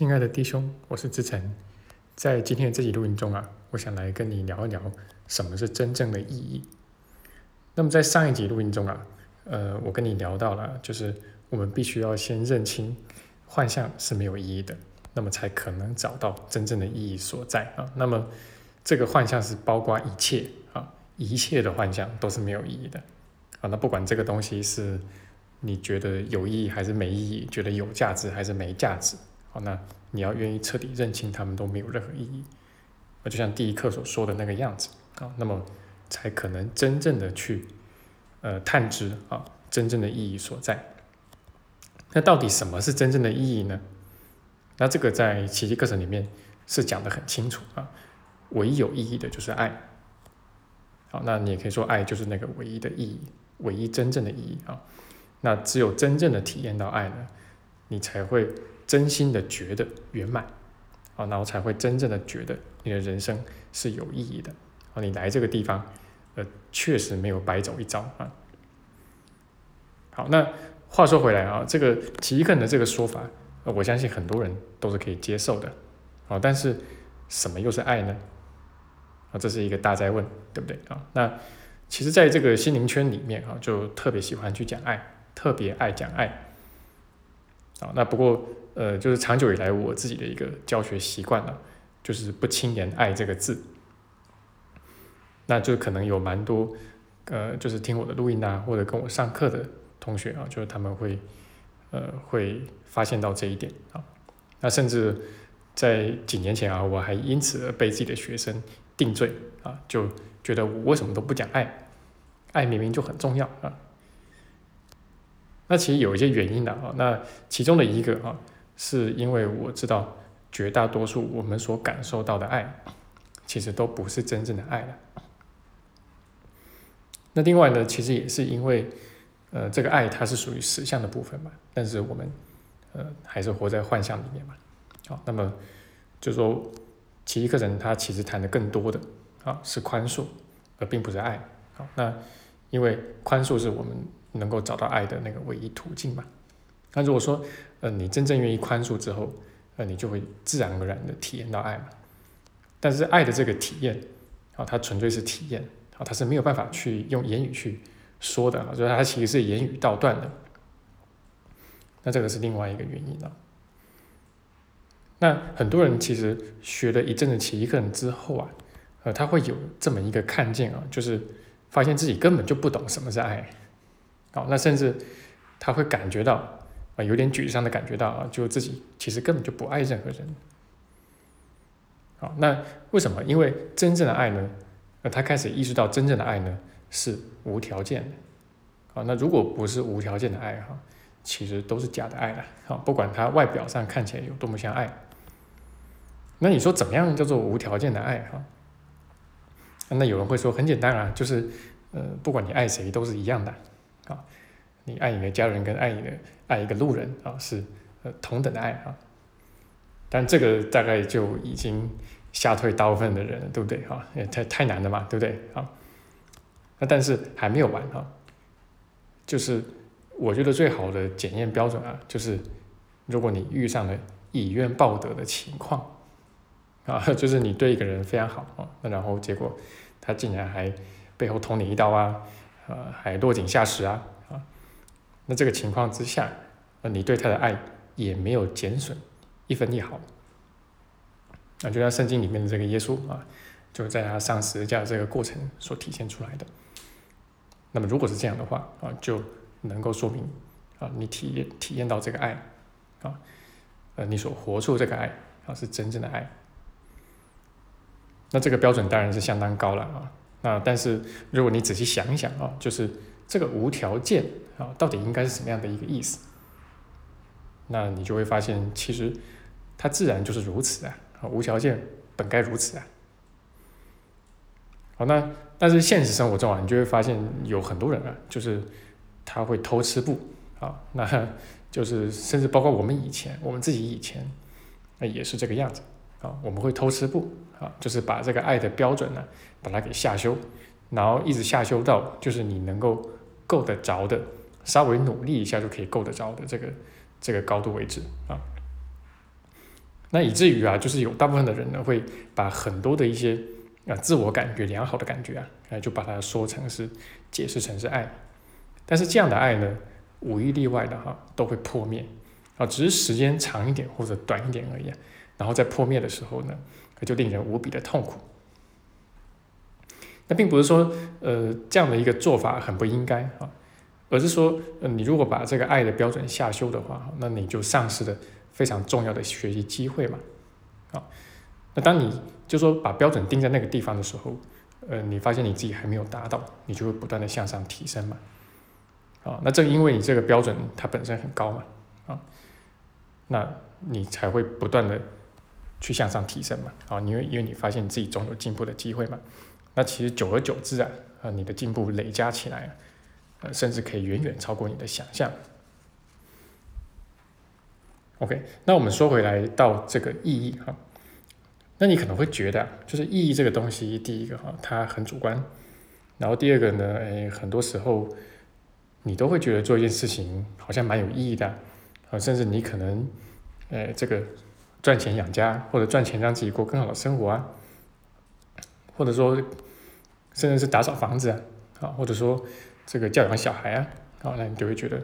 亲爱的弟兄，我是志成，在今天的这集录音中啊，我想来跟你聊一聊什么是真正的意义。那么在上一集录音中啊，呃，我跟你聊到了，就是我们必须要先认清幻象是没有意义的，那么才可能找到真正的意义所在啊。那么这个幻象是包括一切啊，一切的幻象都是没有意义的啊。那不管这个东西是你觉得有意义还是没意义，觉得有价值还是没价值。好，那你要愿意彻底认清他们都没有任何意义，那就像第一课所说的那个样子啊，那么才可能真正的去呃探知啊真正的意义所在。那到底什么是真正的意义呢？那这个在奇迹课程里面是讲的很清楚啊，唯一有意义的就是爱。好，那你也可以说爱就是那个唯一的意义，唯一真正的意义啊。那只有真正的体验到爱呢，你才会。真心的觉得圆满，啊，然后才会真正的觉得你的人生是有意义的，啊，你来这个地方，呃，确实没有白走一遭啊。好，那话说回来啊，这个奇肯的这个说法，我相信很多人都是可以接受的，啊，但是什么又是爱呢？啊，这是一个大灾问，对不对啊？那其实在这个心灵圈里面啊，就特别喜欢去讲爱，特别爱讲爱，啊，那不过。呃，就是长久以来我自己的一个教学习惯了，就是不轻言“爱”这个字。那就可能有蛮多，呃，就是听我的录音啊，或者跟我上课的同学啊，就是他们会，呃，会发现到这一点啊。那甚至在几年前啊，我还因此而被自己的学生定罪啊，就觉得我为什么都不讲爱？爱明明就很重要啊。那其实有一些原因的啊，那其中的一个啊。是因为我知道绝大多数我们所感受到的爱，其实都不是真正的爱了。那另外呢，其实也是因为，呃，这个爱它是属于实相的部分嘛，但是我们，呃，还是活在幻象里面嘛。好，那么就说奇迹课程它其实谈的更多的啊是宽恕，而并不是爱。好，那因为宽恕是我们能够找到爱的那个唯一途径嘛。那如果说，呃，你真正愿意宽恕之后，呃，你就会自然而然的体验到爱嘛。但是爱的这个体验，啊，它纯粹是体验，啊，它是没有办法去用言语去说的，啊，就是它其实是言语道断的。那这个是另外一个原因了。那很多人其实学了一阵子奇课之后啊，呃，他会有这么一个看见啊，就是发现自己根本就不懂什么是爱，好，那甚至他会感觉到啊。有点沮丧的感觉到啊，就自己其实根本就不爱任何人。好，那为什么？因为真正的爱呢？那，他开始意识到真正的爱呢是无条件的。好，那如果不是无条件的爱哈，其实都是假的爱了。好，不管他外表上看起来有多么像爱，那你说怎么样叫做无条件的爱哈？那有人会说很简单啊，就是呃，不管你爱谁都是一样的。啊。你爱你的家人跟爱你的爱一个路人啊，是呃同等的爱啊，但这个大概就已经吓退大部分的人了，对不对啊？也太太难了嘛，对不对啊？那但是还没有完啊，就是我觉得最好的检验标准啊，就是如果你遇上了以怨报德的情况啊，就是你对一个人非常好啊，那然后结果他竟然还背后捅你一刀啊，呃，还落井下石啊啊。那这个情况之下，那，你对他的爱也没有减损一分一毫。那就像圣经里面的这个耶稣啊，就在他上十字架这个过程所体现出来的。那么如果是这样的话啊，就能够说明啊，你体验体验到这个爱啊，呃，你所活出这个爱啊，是真正的爱。那这个标准当然是相当高了啊。那但是如果你仔细想一想啊，就是这个无条件。啊，到底应该是什么样的一个意思？那你就会发现，其实它自然就是如此啊！无条件本该如此啊！好，那但是现实生活中啊，你就会发现有很多人啊，就是他会偷吃布啊，那就是甚至包括我们以前，我们自己以前，那也是这个样子啊，我们会偷吃布啊，就是把这个爱的标准呢，把它给下修，然后一直下修到就是你能够够得着的。稍微努力一下就可以够得着的这个这个高度为止啊。那以至于啊，就是有大部分的人呢，会把很多的一些啊自我感觉良好的感觉啊，哎就把它说成是解释成是爱，但是这样的爱呢，无一例外的哈都会破灭啊，只是时间长一点或者短一点而已。然后在破灭的时候呢，就令人无比的痛苦。那并不是说呃这样的一个做法很不应该啊，而是说呃你如果把这个爱的标准下修的话，那你就丧失了。非常重要的学习机会嘛，啊，那当你就说把标准定在那个地方的时候，呃，你发现你自己还没有达到，你就会不断的向上提升嘛，啊，那正因为你这个标准它本身很高嘛，啊，那你才会不断的去向上提升嘛，啊，因为因为你发现你自己总有进步的机会嘛，那其实久而久之啊，啊，你的进步累加起来，呃，甚至可以远远超过你的想象。OK，那我们说回来到这个意义哈，那你可能会觉得，就是意义这个东西，第一个哈，它很主观，然后第二个呢，哎，很多时候你都会觉得做一件事情好像蛮有意义的，啊，甚至你可能，哎，这个赚钱养家，或者赚钱让自己过更好的生活啊，或者说甚至是打扫房子啊，啊，或者说这个教养小孩啊，啊，那你就会觉得，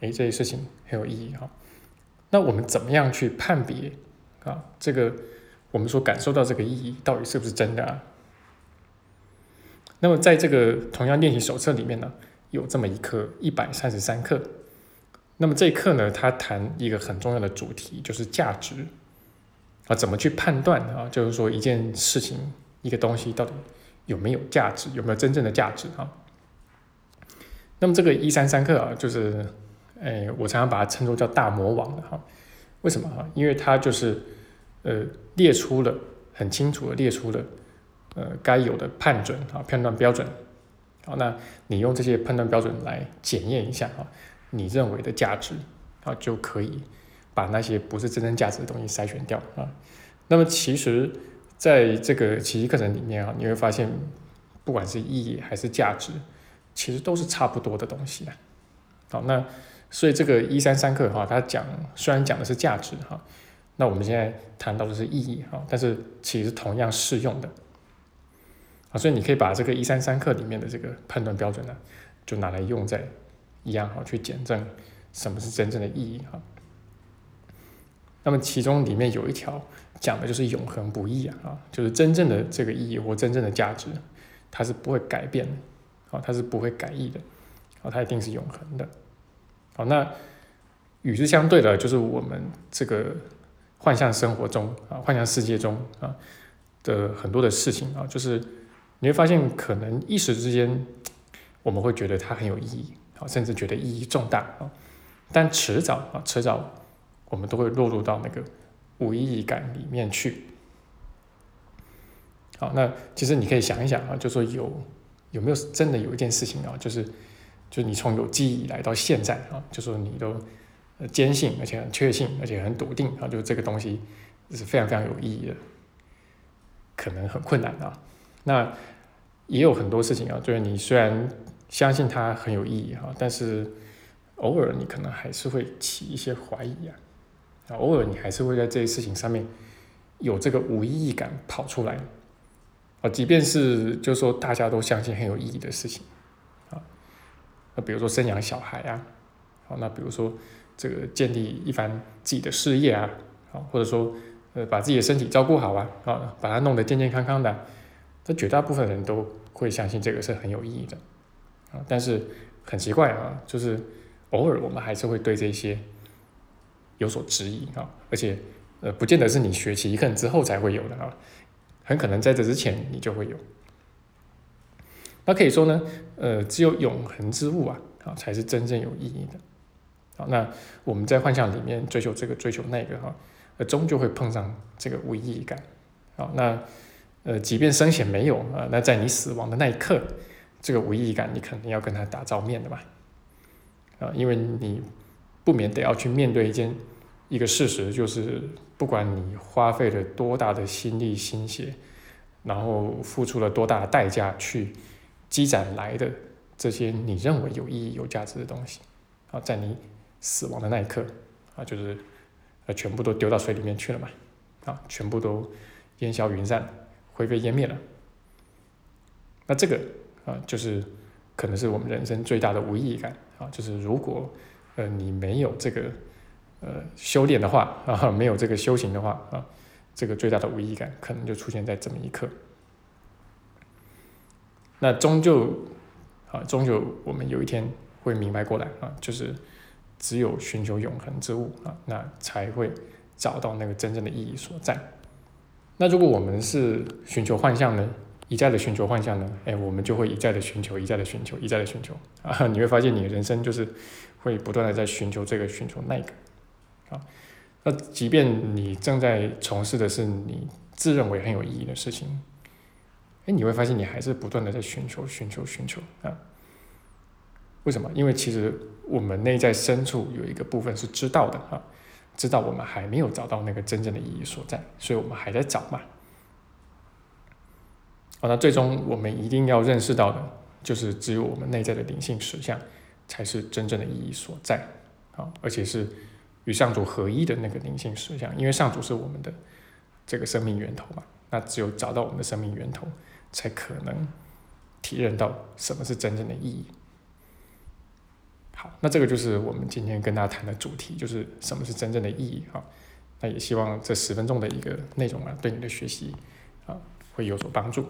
哎，这些事情很有意义哈。那我们怎么样去判别啊？这个我们所感受到这个意义到底是不是真的啊？那么在这个同样练习手册里面呢，有这么一课一百三十三课。那么这一课呢，它谈一个很重要的主题，就是价值啊，怎么去判断啊？就是说一件事情、一个东西到底有没有价值，有没有真正的价值啊？那么这个一三三课啊，就是。哎，我常常把它称作叫大魔王的哈，为什么哈？因为它就是呃列出了很清楚的列出了呃该有的判准啊判断标准，好，那你用这些判断标准来检验一下啊，你认为的价值啊就可以把那些不是真正价值的东西筛选掉啊。那么其实在这个奇迹课程里面啊，你会发现不管是意义还是价值，其实都是差不多的东西啊。好，那。所以这个一三三课哈，它讲虽然讲的是价值哈，那我们现在谈到的是意义哈，但是其实同样适用的啊，所以你可以把这个一三三课里面的这个判断标准呢，就拿来用在一样哈，去检证什么是真正的意义哈。那么其中里面有一条讲的就是永恒不易啊，啊，就是真正的这个意义或真正的价值，它是不会改变的，啊，它是不会改易的，啊，它一定是永恒的。好，那与之相对的，就是我们这个幻象生活中啊，幻象世界中啊的很多的事情啊，就是你会发现，可能一时之间我们会觉得它很有意义，啊，甚至觉得意义重大啊，但迟早啊，迟早我们都会落入到那个无意义感里面去。好，那其实你可以想一想啊，就说有有没有真的有一件事情啊，就是。就是你从有记忆来到现在啊，就说你都坚信，而且很确信，而且很笃定啊，就是这个东西是非常非常有意义的，可能很困难啊。那也有很多事情啊，就是你虽然相信它很有意义哈，但是偶尔你可能还是会起一些怀疑啊，啊，偶尔你还是会在这些事情上面有这个无意义感跑出来啊，即便是就是说大家都相信很有意义的事情。啊那比如说生养小孩啊，好，那比如说这个建立一番自己的事业啊，好，或者说呃把自己的身体照顾好啊，啊，把它弄得健健康康的，这绝大部分人都会相信这个是很有意义的，啊，但是很奇怪啊，就是偶尔我们还是会对这些有所质疑啊，而且呃不见得是你学习一个人之后才会有的啊，很可能在这之前你就会有。那可以说呢，呃，只有永恒之物啊，啊，才是真正有意义的。好，那我们在幻象里面追求这个，追求那个，哈，呃，终究会碰上这个无意义感。好，那呃，即便生前没有啊，那在你死亡的那一刻，这个无意义感你肯定要跟他打照面的嘛。啊，因为你不免得要去面对一件一个事实，就是不管你花费了多大的心力心血，然后付出了多大的代价去。积攒来的这些你认为有意义、有价值的东西，啊，在你死亡的那一刻，啊，就是呃，全部都丢到水里面去了嘛。啊，全部都烟消云散，灰飞烟灭了。那这个啊，就是可能是我们人生最大的无意义感啊，就是如果呃你没有这个呃修炼的话啊，没有这个修行的话啊，这个最大的无意义感可能就出现在这么一刻。那终究啊，终究我们有一天会明白过来啊，就是只有寻求永恒之物啊，那才会找到那个真正的意义所在。那如果我们是寻求幻象呢？一再的寻求幻象呢，哎，我们就会一再的寻求，一再的寻求，一再的寻求 啊！你会发现，你的人生就是会不断的在寻求这个，寻求那个啊。那即便你正在从事的是你自认为很有意义的事情，哎，你会发现你还是不断的在寻求，寻求，寻求啊。为什么？因为其实我们内在深处有一个部分是知道的啊，知道我们还没有找到那个真正的意义所在，所以我们还在找嘛。那最终我们一定要认识到的，就是只有我们内在的灵性实相，才是真正的意义所在，啊，而且是与上主合一的那个灵性实相，因为上主是我们的这个生命源头嘛，那只有找到我们的生命源头，才可能体认到什么是真正的意义。好，那这个就是我们今天跟大家谈的主题，就是什么是真正的意义啊？那也希望这十分钟的一个内容啊，对你的学习啊，会有所帮助。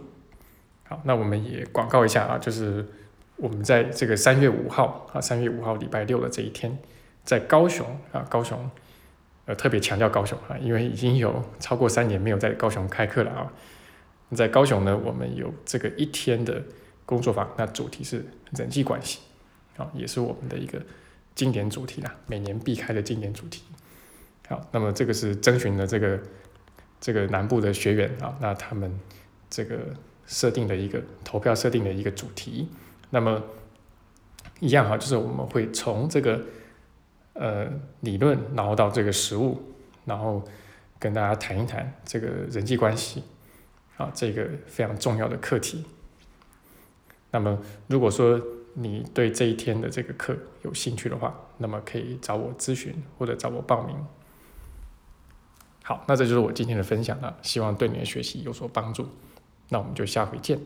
那我们也广告一下啊，就是我们在这个三月五号啊，三月五号礼拜六的这一天，在高雄啊，高雄，呃，特别强调高雄啊，因为已经有超过三年没有在高雄开课了啊。在高雄呢，我们有这个一天的工作坊，那主题是人际关系，啊，也是我们的一个经典主题啦，每年必开的经典主题。好，那么这个是征询的这个这个南部的学员啊，那他们这个。设定的一个投票设定的一个主题，那么一样哈，就是我们会从这个呃理论，然后到这个实物，然后跟大家谈一谈这个人际关系啊，这个非常重要的课题。那么如果说你对这一天的这个课有兴趣的话，那么可以找我咨询或者找我报名。好，那这就是我今天的分享了，希望对你的学习有所帮助。那我们就下回见。